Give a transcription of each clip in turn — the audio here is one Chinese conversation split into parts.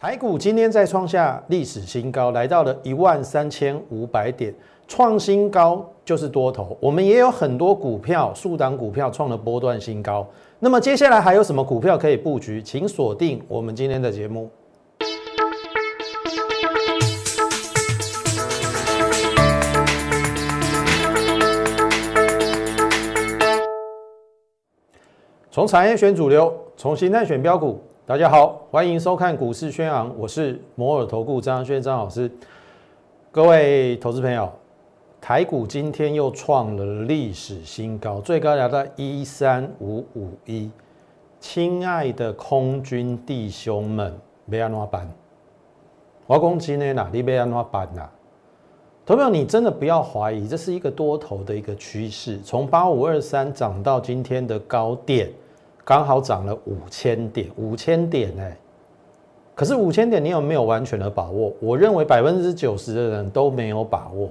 台股今天再创下历史新高，来到了一万三千五百点，创新高就是多头。我们也有很多股票，数档股票创了波段新高。那么接下来还有什么股票可以布局？请锁定我们今天的节目。从产业选主流，从形态选标股。大家好，欢迎收看股市宣昂，我是摩尔投顾张轩张老师。各位投资朋友，台股今天又创了历史新高，最高来到一三五五一。亲爱的空军弟兄们，别安怎办？我讲今天呐，你别安怎办呐？投票，你真的不要怀疑，这是一个多头的一个趋势，从八五二三涨到今天的高点。刚好涨了五千点，五千点哎，可是五千点你有没有完全的把握？我认为百分之九十的人都没有把握，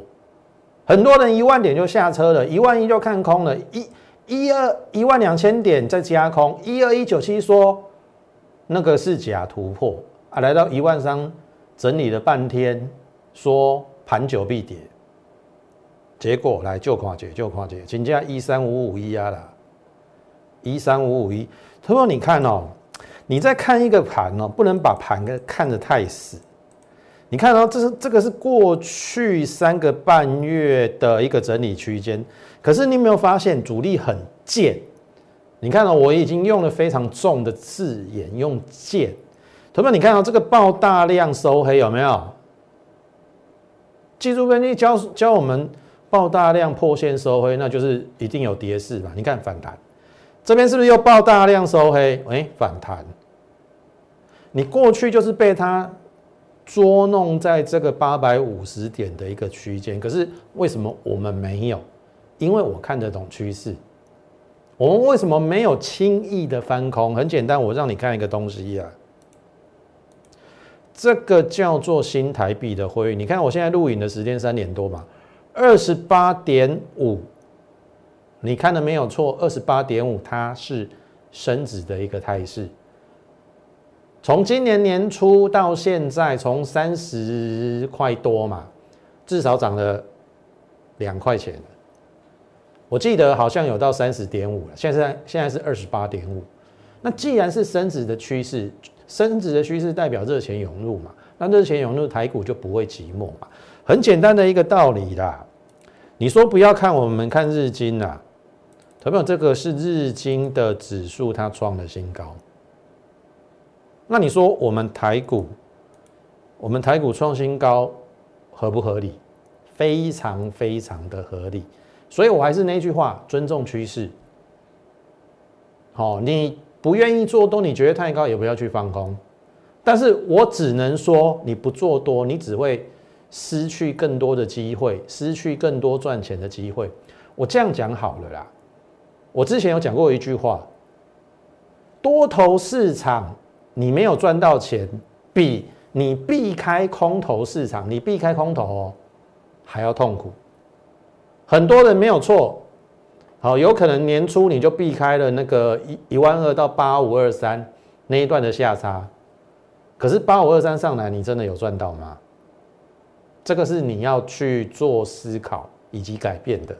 很多人一万点就下车了，一万一就看空了，一一二一万两千点再加空，一二一九七说那个是假突破啊，来到一万三整理了半天，说盘久必跌，结果来就跨解就跨解，请假一三五五一啊啦。一三五五一，他说：“你看哦，你在看一个盘哦，不能把盘跟看得太死。你看到这是这个是过去三个半月的一个整理区间，可是你有没有发现主力很贱？你看到我已经用了非常重的字眼，用贱。同学们，你看到这个爆大量收黑有没有？技术分析教教我们爆大量破线收黑，那就是一定有跌势嘛？你看反弹。”这边是不是又爆大量收黑？哎，反弹。你过去就是被它捉弄在这个八百五十点的一个区间，可是为什么我们没有？因为我看得懂趋势。我们为什么没有轻易的翻空？很简单，我让你看一个东西啊，这个叫做新台币的汇率。你看我现在录影的时间三点多嘛，二十八点五。你看的没有错，二十八点五，它是升值的一个态势。从今年年初到现在，从三十块多嘛，至少涨了两块钱。我记得好像有到三十点五了，现在现在是二十八点五。那既然是升值的趋势，升值的趋势代表热钱涌入嘛，那热钱涌入台股就不会寂寞嘛。很简单的一个道理啦。你说不要看我们看日经啊。小朋友，这个是日经的指数，它创了新高。那你说我们台股，我们台股创新高合不合理？非常非常的合理。所以我还是那句话，尊重趋势。好，你不愿意做多，你觉得太高，也不要去放空。但是我只能说，你不做多，你只会失去更多的机会，失去更多赚钱的机会。我这样讲好了啦。我之前有讲过一句话：多头市场你没有赚到钱，比你避开空头市场，你避开空头哦还要痛苦。很多人没有错，好，有可能年初你就避开了那个一一万二到八五二三那一段的下差，可是八五二三上来，你真的有赚到吗？这个是你要去做思考以及改变的。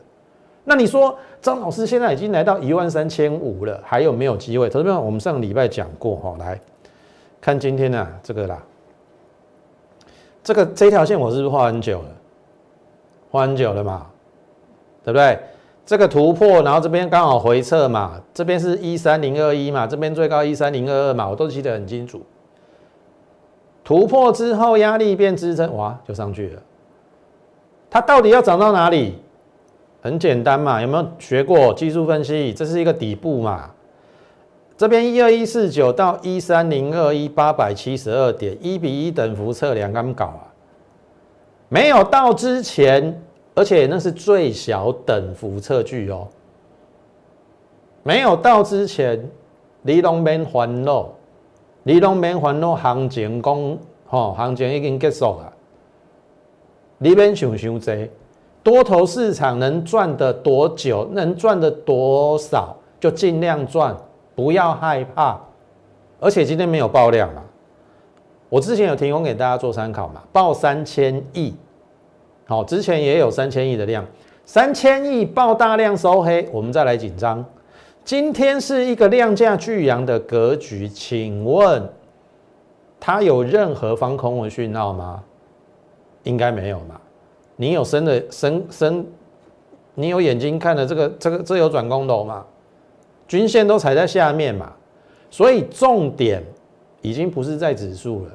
那你说张老师现在已经来到一万三千五了，还有没有机会？投资朋友，我们上个礼拜讲过哈，来看今天呢这个啦，这个这条线我是不是画很久了？画很久了嘛，对不对？这个突破，然后这边刚好回撤嘛，这边是一三零二一嘛，这边最高一三零二二嘛，我都记得很清楚。突破之后压力变支撑，哇，就上去了。它到底要涨到哪里？很简单嘛，有没有学过技术分析？这是一个底部嘛，这边一二一四九到一三零二一八百七十二点，一比一等幅测量刚搞啊，没有到之前，而且那是最小等幅测距哦，没有到之前，你拢免烦恼，你拢免烦恼行情讲，吼，行情已经结束了，你免想想这。多头市场能赚的多久，能赚的多少，就尽量赚，不要害怕。而且今天没有爆量啊，我之前有提供给大家做参考嘛，报三千亿，好，之前也有三千亿的量，三千亿报大量收黑，我们再来紧张。今天是一个量价巨扬的格局，请问它有任何防空文讯号吗？应该没有嘛？你有深的深深，你有眼睛看的这个这个这有转空头嘛？均线都踩在下面嘛？所以重点已经不是在指数了，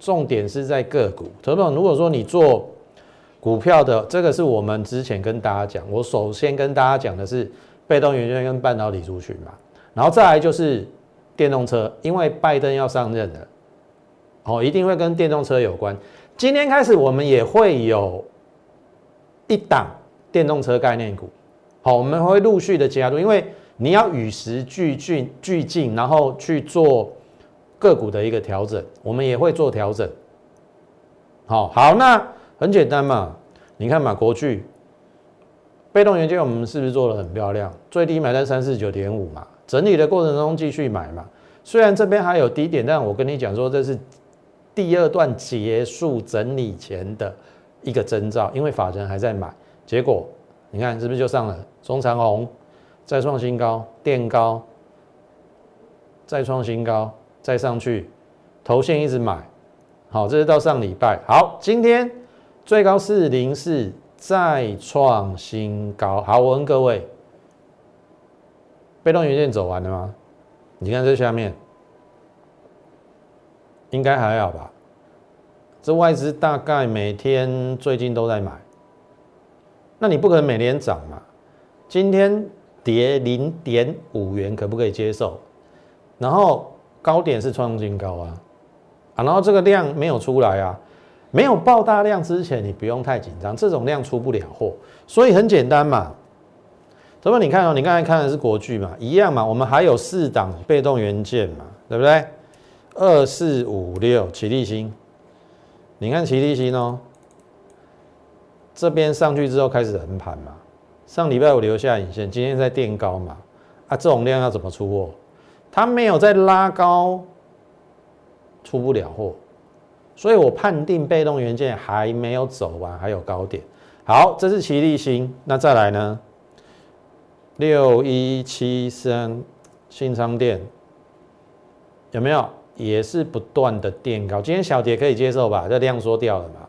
重点是在个股。投资如果说你做股票的，这个是我们之前跟大家讲，我首先跟大家讲的是被动元件跟半导体族群嘛，然后再来就是电动车，因为拜登要上任了，哦，一定会跟电动车有关。今天开始我们也会有一档电动车概念股，好，我们会陆续的加入，因为。你要与时俱进，俱进，然后去做个股的一个调整，我们也会做调整。好好，那很简单嘛，你看嘛，国巨被动元件，我们是不是做的很漂亮？最低买在三四九点五嘛，整理的过程中继续买嘛。虽然这边还有低点，但我跟你讲说，这是第二段结束整理前的一个征兆，因为法人还在买，结果你看是不是就上了中长红？再创新高，垫高，再创新高，再上去，头线一直买，好，这是到上礼拜，好，今天最高四零四，再创新高，好，我问各位，被动元件走完了吗？你看这下面，应该还好吧？这外资大概每天最近都在买，那你不可能每天涨嘛？今天。跌零点五元可不可以接受？然后高点是创新高啊，啊，然后这个量没有出来啊，没有爆大量之前，你不用太紧张，这种量出不了货，所以很简单嘛。怎么你看哦，你刚才看的是国巨嘛，一样嘛，我们还有四档被动元件嘛，对不对？二四五六起立新，你看齐立新哦，这边上去之后开始横盘嘛。上礼拜五留下影线，今天在垫高嘛？啊，这种量要怎么出货？它没有在拉高，出不了货，所以我判定被动元件还没有走完，还有高点。好，这是齐力新，那再来呢？六一七三新昌店有没有？也是不断的垫高，今天小跌可以接受吧？这量缩掉了嘛？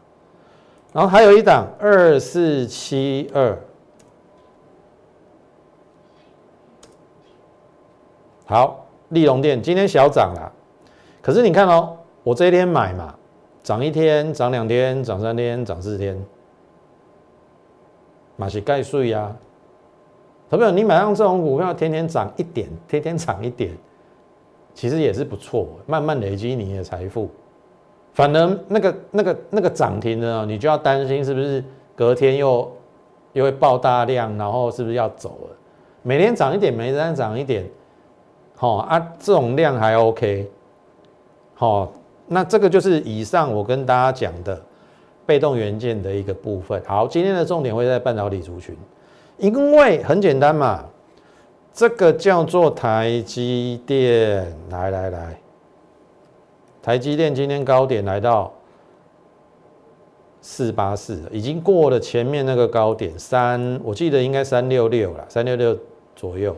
然后还有一档二四七二。好，利隆店今天小涨了，可是你看哦，我这一天买嘛，涨一天，涨两天，涨三天，涨四天，马是盖税呀。朋友，你买上这种股票，天天涨一点，天天涨一点，其实也是不错，慢慢累积你的财富。反而那个那个那个涨停的，你就要担心是不是隔天又又会爆大量，然后是不是要走了？每天涨一点，每天涨一点。好啊，这种量还 OK。好，那这个就是以上我跟大家讲的被动元件的一个部分。好，今天的重点会在半导体族群，因为很简单嘛，这个叫做台积电。来来来，台积电今天高点来到四八四，已经过了前面那个高点三，我记得应该三六六了，三六六左右。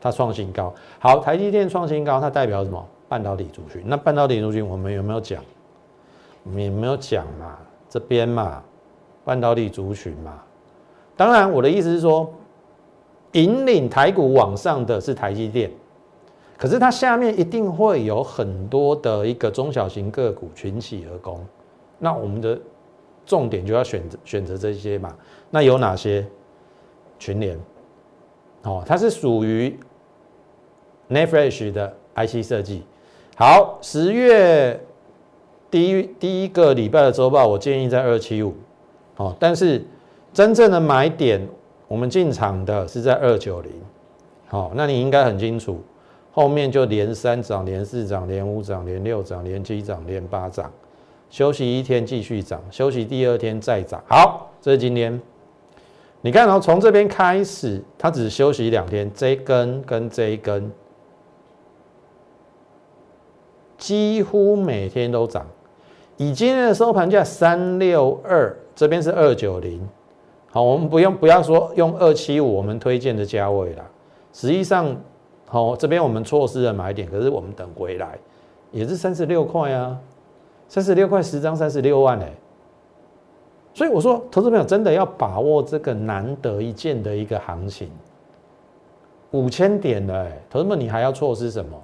它创新高，好，台积电创新高，它代表什么？半导体族群。那半导体族群我们有没有讲？我们也没有讲嘛，这边嘛，半导体族群嘛。当然，我的意思是说，引领台股往上的是台积电，可是它下面一定会有很多的一个中小型个股群起而攻。那我们的重点就要选择选择这些嘛。那有哪些？群联，哦，它是属于。n e f r e s h 的 IC 设计，好，十月第一第一个礼拜的周报，我建议在二七五，哦，但是真正的买点，我们进场的是在二九零，好，那你应该很清楚，后面就连三涨、连四涨、连五涨、连六涨、连七涨、连八涨，休息一天继续涨，休息第二天再涨，好，这是今天，你看哦，从这边开始，它只休息两天，这一根跟这一根。几乎每天都涨，以今天的收盘价三六二，这边是二九零，好，我们不用不要说用二七五我们推荐的价位啦，实际上，好这边我们错失了买点，可是我们等回来也是三十六块啊，三十六块十张三十六万哎，所以我说，投资朋友真的要把握这个难得一见的一个行情，五千点的哎，投资们你还要错失什么？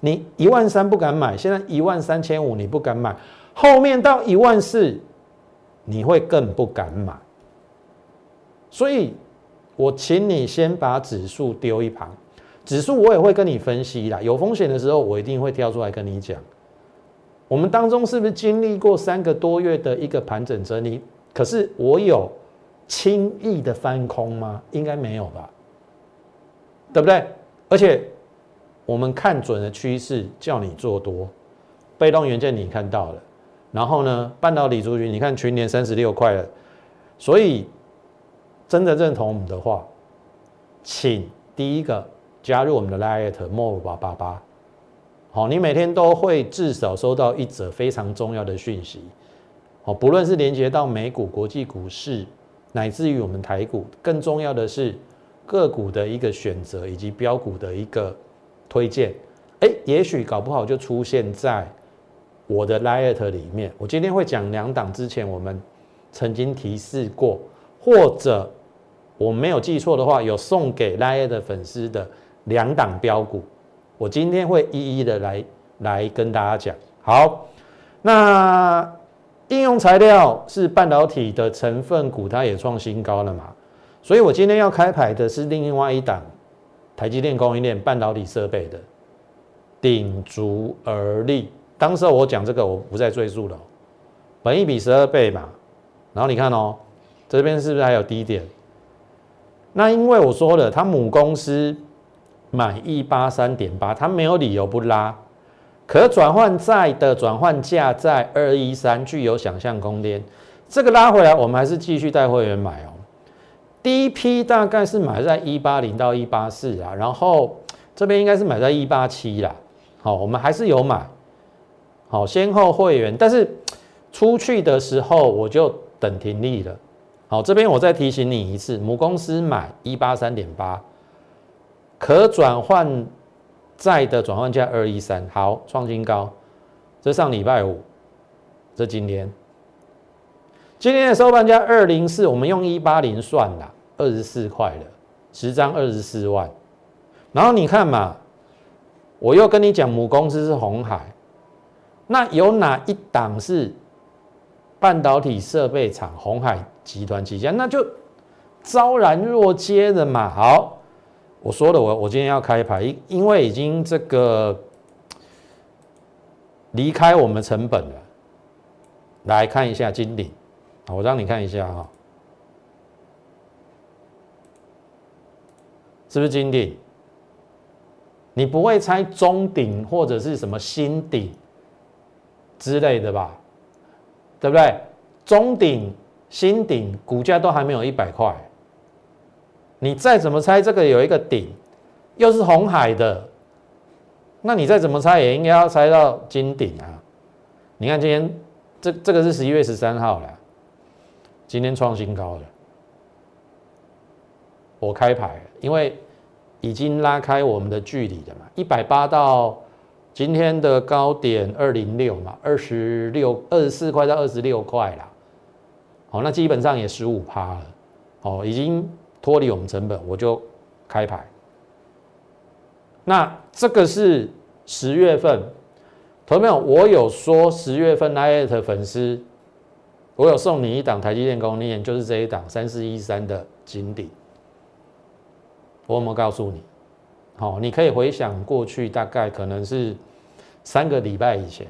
你一万三不敢买，现在一万三千五你不敢买。后面到一万四，你会更不敢买，所以我请你先把指数丢一旁，指数我也会跟你分析啦，有风险的时候我一定会跳出来跟你讲。我们当中是不是经历过三个多月的一个盘整整理？可是我有轻易的翻空吗？应该没有吧，对不对？而且我们看准了趋势，叫你做多，被动元件你看到了。然后呢，半导体族群，你看全年三十六块了，所以真的认同我们的话，请第一个加入我们的 Lite More 八八。八，好，你每天都会至少收到一则非常重要的讯息，好，不论是连接到美股、国际股市，乃至于我们台股，更重要的是个股的一个选择以及标股的一个推荐，哎，也许搞不好就出现在。我的 Light 里面，我今天会讲两档之前我们曾经提示过，或者我没有记错的话，有送给 Light 粉丝的两档标股，我今天会一一的来来跟大家讲。好，那应用材料是半导体的成分股，它也创新高了嘛，所以我今天要开牌的是另外一档台积电供应链半导体设备的鼎足而立。当时我讲这个，我不再赘述了。本一比十二倍嘛，然后你看哦，这边是不是还有低点？那因为我说了，他母公司买一八三点八，他没有理由不拉。可转换债的转换价在二一三，具有想象空间。这个拉回来，我们还是继续带会员买哦。第一批大概是买在一八零到一八四啊，然后这边应该是买在一八七啦。好，我们还是有买。好，先后会员，但是出去的时候我就等停利了。好，这边我再提醒你一次，母公司买一八三点八，可转换债的转换价二一三，好，创新高。这上礼拜五，这今天，今天的收盘价二零四，我们用一八零算啦，二十四块了，十张二十四万。然后你看嘛，我又跟你讲，母公司是红海。那有哪一档是半导体设备厂红海集团旗下？那就昭然若揭的嘛。好，我说了，我我今天要开牌，因因为已经这个离开我们成本了。来看一下金鼎，我让你看一下哈，是不是金鼎？你不会猜中鼎或者是什么新鼎？之类的吧，对不对？中顶、新顶股价都还没有一百块，你再怎么猜这个有一个顶，又是红海的，那你再怎么猜也应该要猜到金顶啊！你看今天这这个是十一月十三号了，今天创新高了，我开牌，因为已经拉开我们的距离了嘛，一百八到。今天的高点二零六嘛，二十六二十四块到二十六块啦，好，那基本上也十五趴了，哦，已经脱离我们成本，我就开牌。那这个是十月份，同没有？我有说十月份 l i t 粉丝，我有送你一档台积电供应链，就是这一档三四一三的金顶，我有没有告诉你？好，你可以回想过去，大概可能是三个礼拜以前，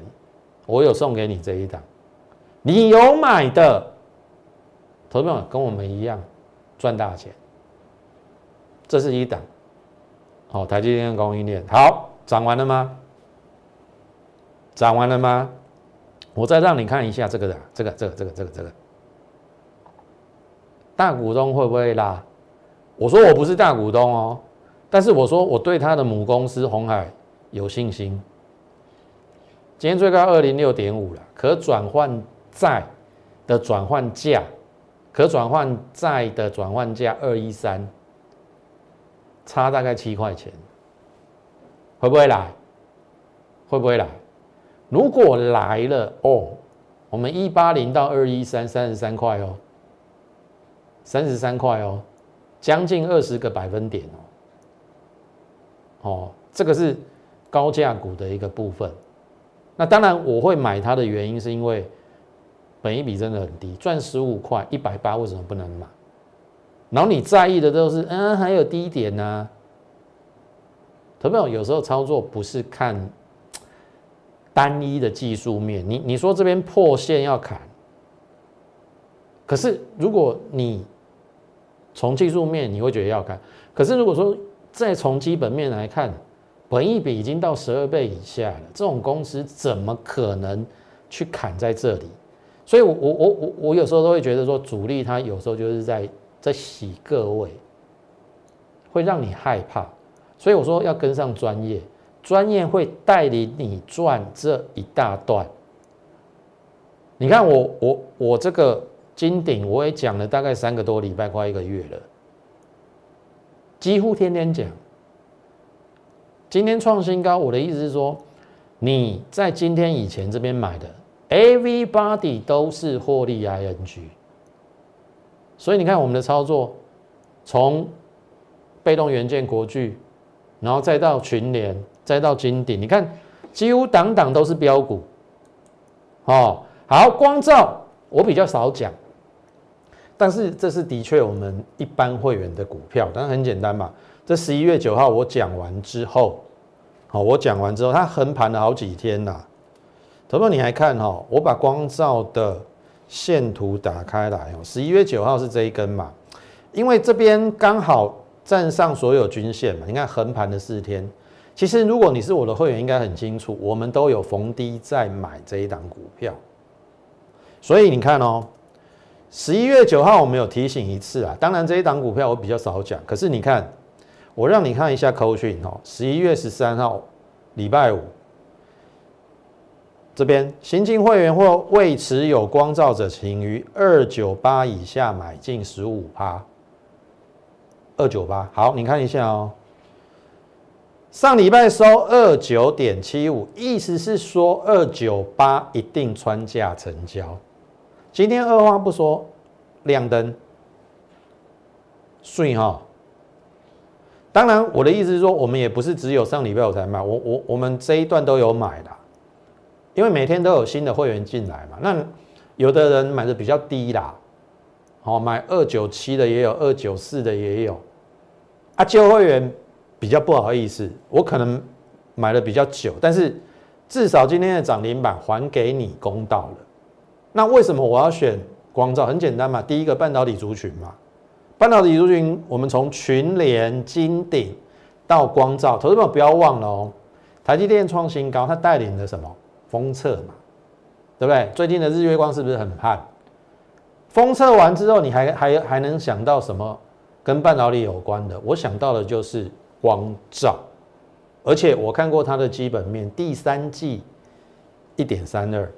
我有送给你这一档，你有买的，投资者跟我们一样赚大钱。这是一档，好，台积电供应链，好，涨完了吗？涨完了吗？我再让你看一下这个的，这个，这个，这个，这个，这个，大股东会不会拉？我说我不是大股东哦。但是我说我对他的母公司红海有信心，今天最高二零六点五了，可转换债的转换价，可转换债的转换价二一三，差大概七块钱，会不会来？会不会来？如果来了哦，我们一八零到二一三三十三块哦，三十三块哦，将近二十个百分点哦，哦，这个是高价股的一个部分。那当然我会买它的原因是因为本一比真的很低，赚十五块一百八为什么不能买？然后你在意的都是嗯还有低点呢？投票有时候操作不是看。单一的技术面，你你说这边破线要砍，可是如果你从技术面，你会觉得要砍，可是如果说再从基本面来看，本益比已经到十二倍以下了，这种公司怎么可能去砍在这里？所以，我我我我我有时候都会觉得说，主力他有时候就是在在洗各位，会让你害怕，所以我说要跟上专业。专业会带领你赚这一大段。你看我我我这个金顶，我也讲了大概三个多礼拜，快一个月了，几乎天天讲。今天创新高，我的意思是说，你在今天以前这边买的，everybody 都是获利 ing。所以你看我们的操作，从被动元件国巨，然后再到群联。再到金顶，你看几乎档档都是标股，哦，好，光照我比较少讲，但是这是的确我们一般会员的股票，但很简单嘛。这十一月九号我讲完之后，好，我讲完之后，它横盘了好几天呐。头头你还看哈，我把光照的线图打开来哦，十一月九号是这一根嘛，因为这边刚好站上所有均线嘛，你看横盘的四天。其实，如果你是我的会员，应该很清楚，我们都有逢低在买这一档股票。所以你看哦，十一月九号我们有提醒一次啊。当然，这一档股票我比较少讲。可是你看，我让你看一下扣讯哦。十一月十三号，礼拜五，这边新进会员或未持有光照者，请于二九八以下买进十五趴。二九八，好，你看一下哦。上礼拜收二九点七五，意思是说二九八一定穿价成交。今天二话不说亮灯，顺哈。当然，我的意思是说，我们也不是只有上礼拜我才买，我我我们这一段都有买的，因为每天都有新的会员进来嘛。那有的人买的比较低啦，好买二九七的也有，二九四的也有，啊旧会员。比较不好意思，我可能买的比较久，但是至少今天的涨停板还给你公道了。那为什么我要选光照？很简单嘛，第一个半导体族群嘛，半导体族群，我们从群联、金鼎到光照，投资者不要忘了哦。台积电创新高，它带领了什么？封测嘛，对不对？最近的日月光是不是很悍？封测完之后，你还还还能想到什么跟半导体有关的？我想到的就是。光照，而且我看过它的基本面，第三季一点三二，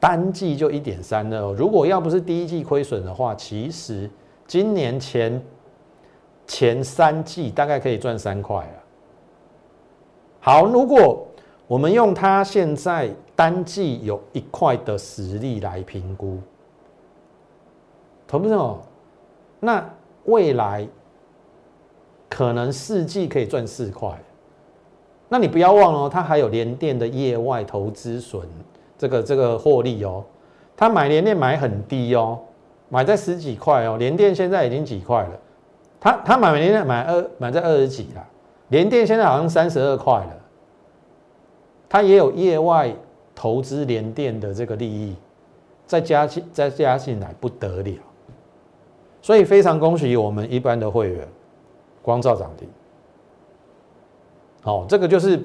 单季就一点三二。如果要不是第一季亏损的话，其实今年前前三季大概可以赚三块了。好，如果我们用它现在单季有一块的实力来评估，同不同？那未来？可能四季可以赚四块，那你不要忘了，它还有联电的业外投资损，这个这个获利哦。他买联电买很低哦，买在十几块哦。联电现在已经几块了，他他买联电买二买在二十几了，联电现在好像三十二块了。它也有业外投资联电的这个利益，再加进再加进来不得了，所以非常恭喜我们一般的会员。光照涨停，好，这个就是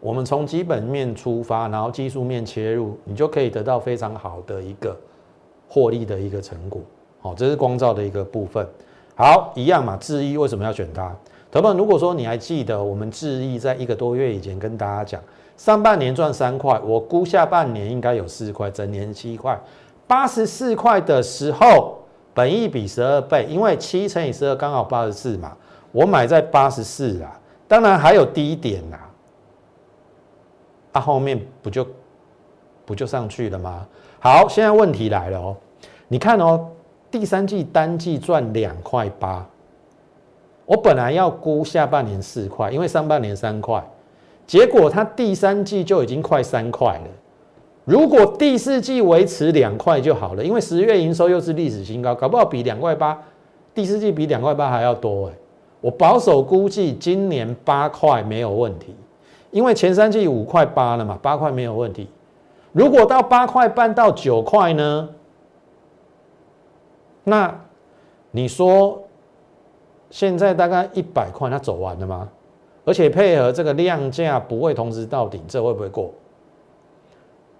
我们从基本面出发，然后技术面切入，你就可以得到非常好的一个获利的一个成果。好，这是光照的一个部分。好，一样嘛，智毅为什么要选它？同学们，如果说你还记得我们智毅在一个多月以前跟大家讲，上半年赚三块，我估下半年应该有四块，整年七块，八十四块的时候，本益比十二倍，因为七乘以十二刚好八十四嘛，我买在八十四啊，当然还有低点呐，啊后面不就不就上去了吗？好，现在问题来了哦，你看哦，第三季单季赚两块八，我本来要估下半年四块，因为上半年三块。结果它第三季就已经快三块了，如果第四季维持两块就好了，因为十月营收又是历史新高，搞不好比两块八，第四季比两块八还要多哎。我保守估计今年八块没有问题，因为前三季五块八了嘛，八块没有问题。如果到八块半到九块呢？那你说现在大概一百块，它走完了吗？而且配合这个量价不会同时到顶，这会不会过？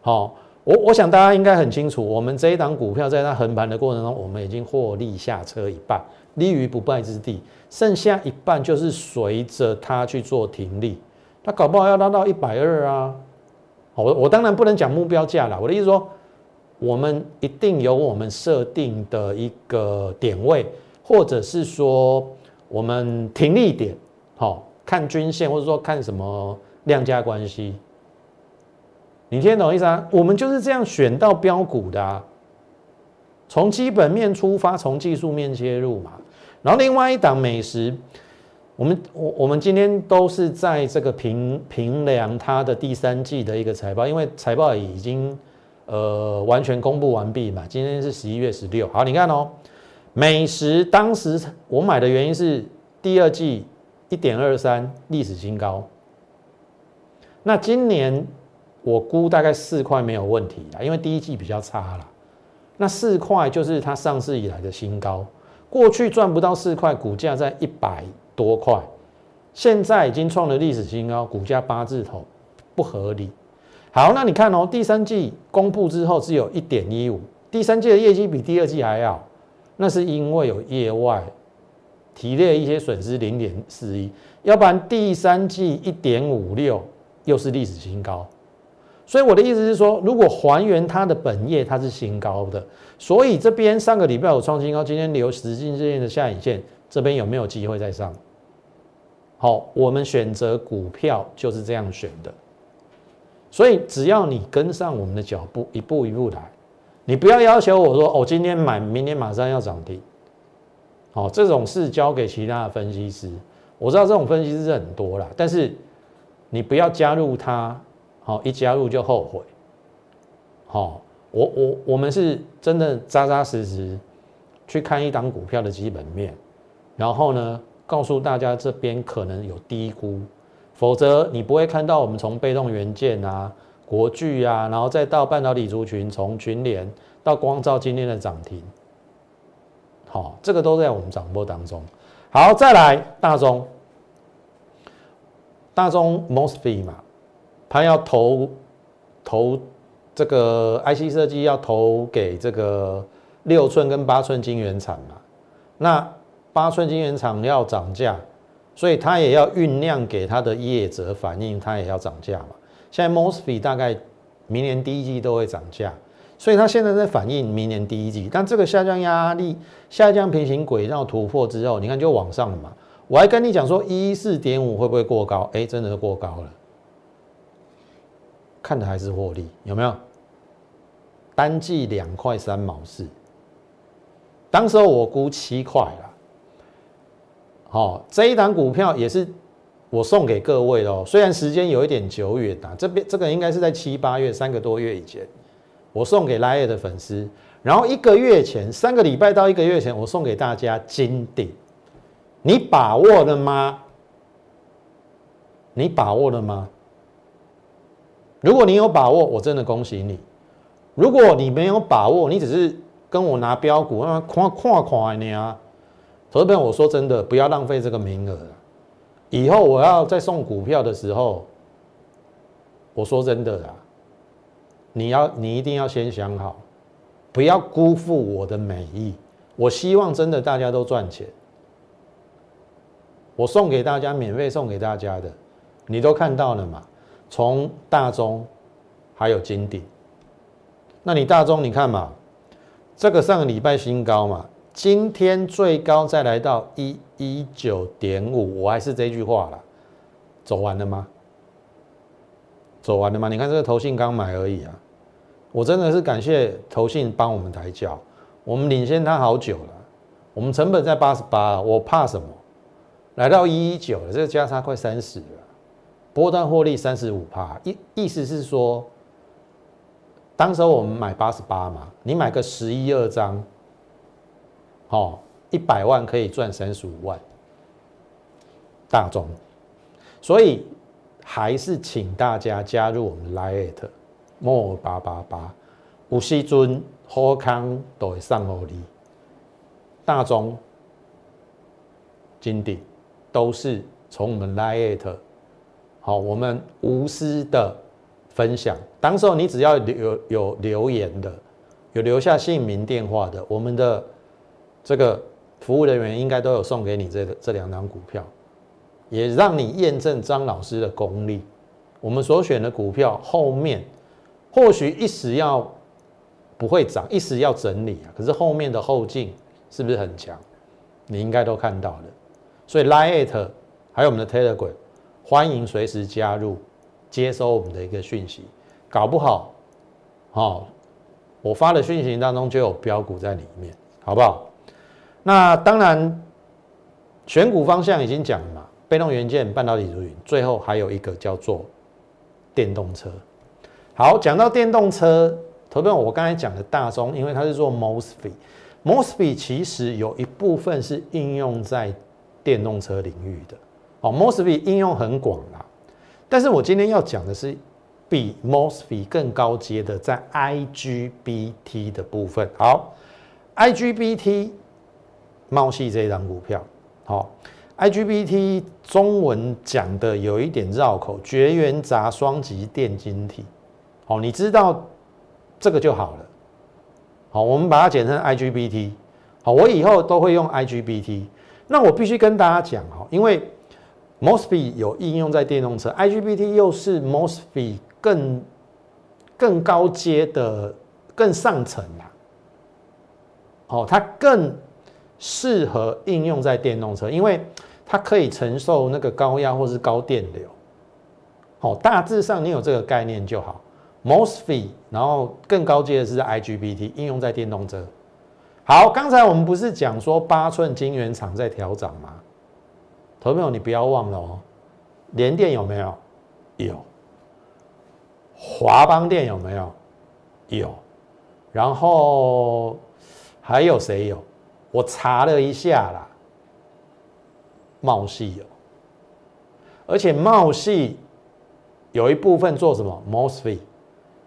好，我我想大家应该很清楚，我们这一档股票在它横盘的过程中，我们已经获利下车一半，立于不败之地，剩下一半就是随着它去做停利，它搞不好要拉到一百二啊！我我当然不能讲目标价了，我的意思说，我们一定有我们设定的一个点位，或者是说我们停利点，好。看均线，或者说看什么量价关系，你听懂意思啊？我们就是这样选到标股的啊，从基本面出发，从技术面切入嘛。然后另外一档美食，我们我我们今天都是在这个评评量它的第三季的一个财报，因为财报已经呃完全公布完毕嘛。今天是十一月十六，好，你看哦，美食当时我买的原因是第二季。一点二三历史新高，那今年我估大概四块没有问题啦，因为第一季比较差了。那四块就是它上市以来的新高，过去赚不到四块，股价在一百多块，现在已经创了历史新高，股价八字头，不合理。好，那你看哦，第三季公布之后只有一点一五，第三季的业绩比第二季还要，那是因为有业外。提列一些损失零点四一，要不然第三季一点五六又是历史新高，所以我的意思是说，如果还原它的本业，它是新高的，所以这边上个礼拜有创新高，今天留十进线的下影线，这边有没有机会再上？好，我们选择股票就是这样选的，所以只要你跟上我们的脚步，一步一步来，你不要要求我说，哦，今天买，明天马上要涨停。好，这种事交给其他的分析师。我知道这种分析师很多啦，但是你不要加入他，好一加入就后悔。好，我我我们是真的扎扎实实去看一档股票的基本面，然后呢，告诉大家这边可能有低估，否则你不会看到我们从被动元件啊、国巨啊，然后再到半导体族群，从群联到光照今天的涨停。好，这个都在我们掌握当中。好，再来大中，大中 mosfet 嘛，他要投投这个 IC 设计，要投给这个六寸跟八寸晶圆厂嘛。那八寸晶圆厂要涨价，所以他也要酝酿给他的业者反映，他也要涨价嘛。现在 mosfet 大概明年第一季都会涨价。所以它现在在反映明年第一季，但这个下降压力、下降平行轨道突破之后，你看就往上了嘛。我还跟你讲说一四点五会不会过高？哎，真的是过高了，看的还是获利，有没有？单季两块三毛四，当时候我估七块了。好，这一档股票也是我送给各位哦，虽然时间有一点久远啊，这边这个应该是在七八月三个多月以前。我送给拉叶的粉丝，然后一个月前，三个礼拜到一个月前，我送给大家金顶，你把握了吗？你把握了吗？如果你有把握，我真的恭喜你；如果你没有把握，你只是跟我拿标股，那夸夸夸你啊！投资朋友，我说真的，不要浪费这个名额以后我要再送股票的时候，我说真的啦。你要，你一定要先想好，不要辜负我的美意。我希望真的大家都赚钱。我送给大家，免费送给大家的，你都看到了嘛？从大中还有金鼎。那你大中你看嘛，这个上个礼拜新高嘛，今天最高再来到一一九点五，我还是这句话了，走完了吗？走完了吗？你看这个投信刚买而已啊，我真的是感谢投信帮我们抬轿，我们领先它好久了，我们成本在八十八，我怕什么？来到一一九了，这个价差快三十了，波段获利三十五帕，意意思是说。当时我们买八十八嘛，你买个十一二张，哦，一百万可以赚三十五万，大众，所以还是请大家加入我们 Lite More 八八八，五西尊好康都会上欧利，大众、金鼎都是从我们 Lite，好，我们无私的。分享，当时候你只要有有留言的，有留下姓名电话的，我们的这个服务人员应该都有送给你这个这两张股票，也让你验证张老师的功力。我们所选的股票后面或许一时要不会涨，一时要整理啊，可是后面的后劲是不是很强？你应该都看到了。所以 Lite 还有我们的 Telegram，欢迎随时加入。接收我们的一个讯息，搞不好，好，我发的讯息当中就有标股在里面，好不好？那当然，选股方向已经讲了嘛，被动元件、半导体如云，最后还有一个叫做电动车。好，讲到电动车，投票我刚才讲的大中，因为它是做 mosfet，mosfet 其实有一部分是应用在电动车领域的，哦，mosfet 应用很广啦。但是我今天要讲的是比 mosfet 更高阶的，在 IGBT 的部分。好，IGBT 茂系这一张股票，好，IGBT 中文讲的有一点绕口，绝缘闸双极电晶体。好，你知道这个就好了。好，我们把它简称 IGBT。好，我以后都会用 IGBT。那我必须跟大家讲哈，因为 mosfet 有应用在电动车，IGBT 又是 mosfet 更更高阶的、更上层啦。哦，它更适合应用在电动车，因为它可以承受那个高压或是高电流。哦，大致上你有这个概念就好。mosfet，然后更高阶的是 IGBT 应用在电动车。好，刚才我们不是讲说八寸晶圆厂在调涨吗？投朋友，你不要忘了哦，联电有没有？有。华邦电有没有？有。然后还有谁有？我查了一下啦，茂系有。而且茂系有一部分做什么？mosfet。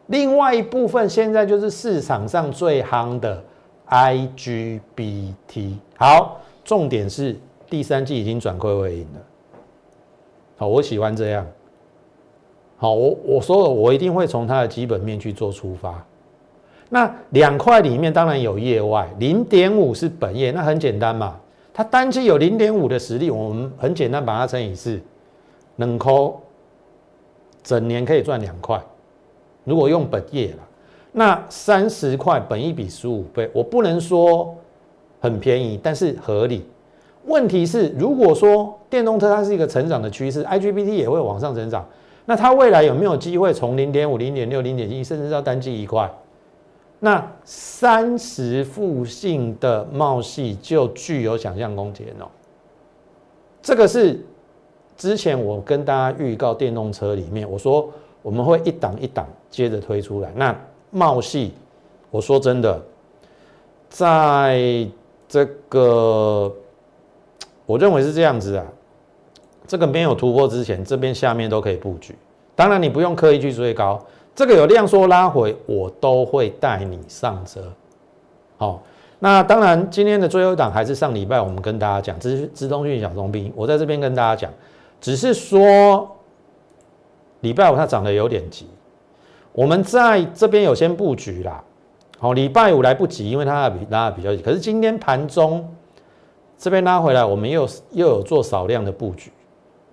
另外一部分现在就是市场上最夯的 IGBT。好，重点是。第三季已经转亏为盈了，好，我喜欢这样。好，我我说了，我一定会从它的基本面去做出发。那两块里面当然有业外，零点五是本业，那很简单嘛，它单期有零点五的实力，我们很简单把它乘以四，冷扣，整年可以赚两块。如果用本业了，那三十块本一比十五倍，我不能说很便宜，但是合理。问题是，如果说电动车它是一个成长的趋势，IGBT 也会往上成长，那它未来有没有机会从零点五、零点六、零点一，甚至到单季一块？那三十附近的茂系就具有想象空间哦。这个是之前我跟大家预告电动车里面，我说我们会一档一档接着推出来。那茂系，我说真的，在这个。我认为是这样子啊，这个没有突破之前，这边下面都可以布局。当然你不用刻意去追高，这个有量缩拉回，我都会带你上车。好，那当然今天的最后档还是上礼拜我们跟大家讲，资资通讯小中兵，我在这边跟大家讲，只是说礼拜五它涨得有点急，我们在这边有先布局啦。好，礼拜五来不及，因为它比拉比较急，可是今天盘中。这边拉回来，我们又又有做少量的布局，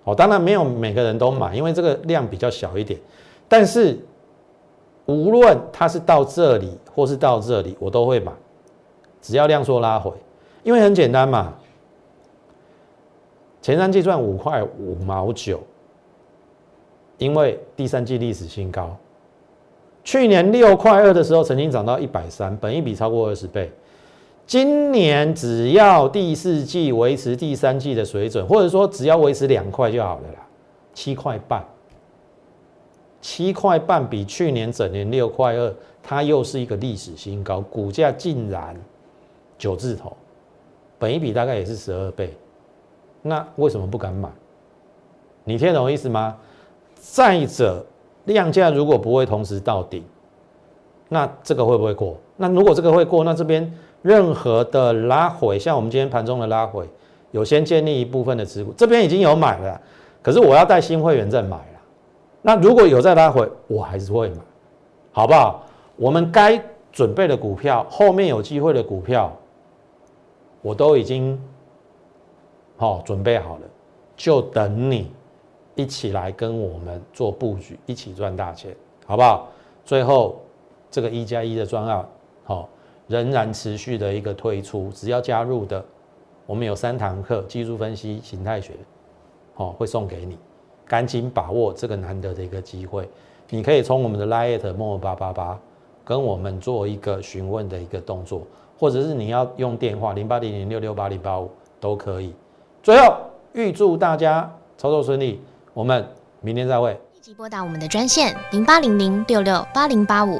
哦，当然没有每个人都买，因为这个量比较小一点。但是无论它是到这里或是到这里，我都会买，只要量缩拉回，因为很简单嘛。前三季赚五块五毛九，因为第三季历史新高。去年六块二的时候，曾经涨到一百三，本一比超过二十倍。今年只要第四季维持第三季的水准，或者说只要维持两块就好了啦，七块半，七块半比去年整年六块二，它又是一个历史新高，股价竟然九字头，本一比大概也是十二倍，那为什么不敢买？你听懂意思吗？再者。量价如果不会同时到顶，那这个会不会过？那如果这个会过，那这边任何的拉回，像我们今天盘中的拉回，有先建立一部分的持股，这边已经有买了，可是我要带新会员再买。那如果有再拉回，我还是会买，好不好？我们该准备的股票，后面有机会的股票，我都已经好准备好了，就等你。一起来跟我们做布局，一起赚大钱，好不好？最后这个一加一的专案，好，仍然持续的一个推出，只要加入的，我们有三堂课技术分析、形态学，好，会送给你，赶紧把握这个难得的一个机会。你可以从我们的 Lite 莫八八八跟我们做一个询问的一个动作，或者是你要用电话零八零零六六八零八五都可以。最后预祝大家操作顺利。我们明天再会。立即拨打我们的专线零八零零六六八零八五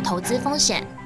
投资风险。